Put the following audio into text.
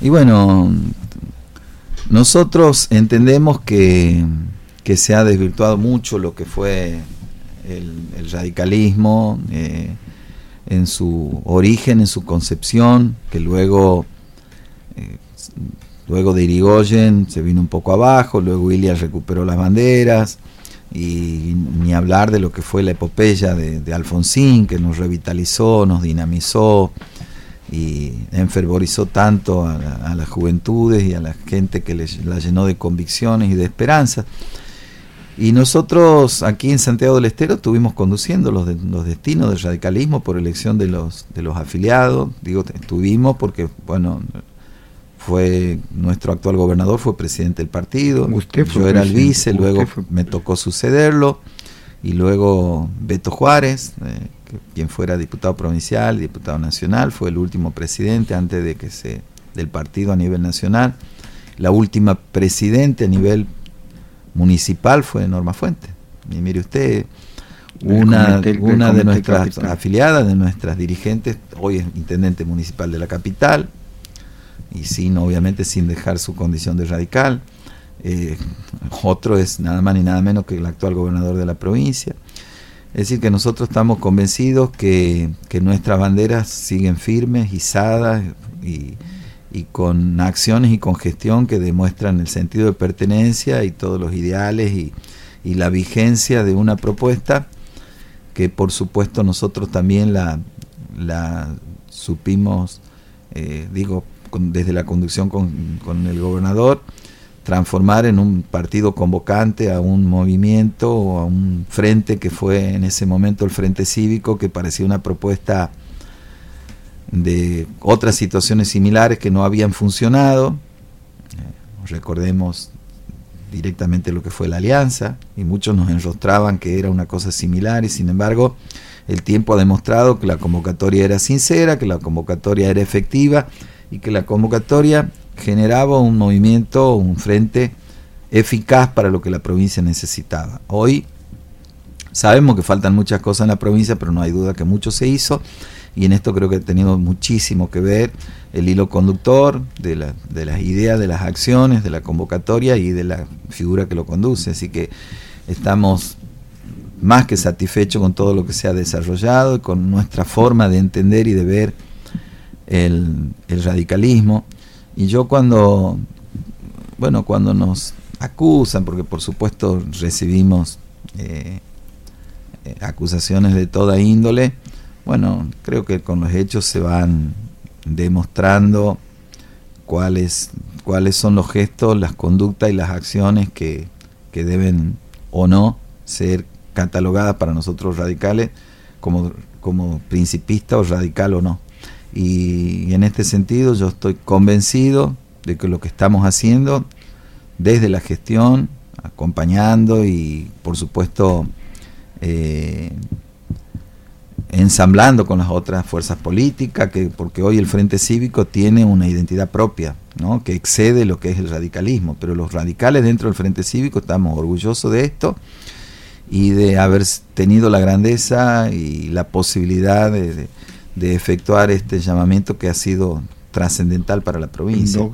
Y bueno, nosotros entendemos que, que se ha desvirtuado mucho lo que fue el, radicalismo eh, en su origen, en su concepción, que luego, eh, luego de Irigoyen se vino un poco abajo, luego William recuperó las banderas, y ni hablar de lo que fue la epopeya de, Alfonsín, que nos revitalizó, nos dinamizó y enfervorizó tanto a, las juventudes y a la gente que la llenó de convicciones y de esperanza. Y nosotros aquí en Santiago del Estero estuvimos conduciendo los, los destinos del radicalismo por elección de los, de los afiliados. Digo, estuvimos porque, bueno, fue nuestro actual gobernador, fue presidente del partido. Yo era el vice, luego me tocó sucederlo. Y luego Beto Juárez, eh, quien fuera diputado provincial, diputado nacional, fue el último presidente antes de que se del partido a nivel nacional. La última presidente a nivel municipal fue Norma Fuente. Y mire usted, una, una de nuestras afiliadas, de nuestras dirigentes, hoy es intendente municipal de la capital, y sin, obviamente, sin dejar su condición de radical. Eh, otro es nada más ni nada menos que el actual gobernador de la provincia. Es decir, que nosotros estamos convencidos que, que nuestras banderas siguen firmes, izadas y, y con acciones y con gestión que demuestran el sentido de pertenencia y todos los ideales y, la vigencia de una propuesta que por supuesto nosotros también la, la supimos, eh, digo, desde la conducción con, con, el gobernador, transformar en un partido convocante a un movimiento o a un frente que fue en ese momento el Frente Cívico, que parecía una propuesta de otras situaciones similares que no habían funcionado. Eh, recordemos directamente lo que fue la alianza y muchos nos enrostraban que era una cosa similar y sin embargo el tiempo ha demostrado que la convocatoria era sincera, que la convocatoria era efectiva y que la convocatoria generaba un movimiento, un frente eficaz para lo que la provincia necesitaba. Hoy sabemos que faltan muchas cosas en la provincia, pero no hay duda que mucho se hizo y en esto creo que ha tenido muchísimo que ver el hilo conductor de, la, de las ideas, de las acciones, de la convocatoria y de la figura que lo conduce. Así que estamos más que satisfechos con todo lo que se ha desarrollado y con nuestra forma de entender y de ver el, radicalismo. Y yo cuando, bueno, cuando nos acusan, porque por supuesto recibimos eh, acusaciones de toda índole, bueno, creo que con los hechos se van demostrando cuáles, cuáles son los gestos, las conductas y las acciones que, deben o no ser catalogadas para nosotros radicales como, como principista o radical o no. Y, en este sentido yo estoy convencido de que lo que estamos haciendo desde la gestión, acompañando y por supuesto eh, ensamblando con las otras fuerzas políticas, que, porque hoy el Frente Cívico tiene una identidad propia, ¿no? que excede lo que es el radicalismo, pero los radicales dentro del Frente Cívico estamos orgullosos de esto y de haber tenido la grandeza y la posibilidad de, de efectuar este llamamiento que ha sido trascendental para la provincia.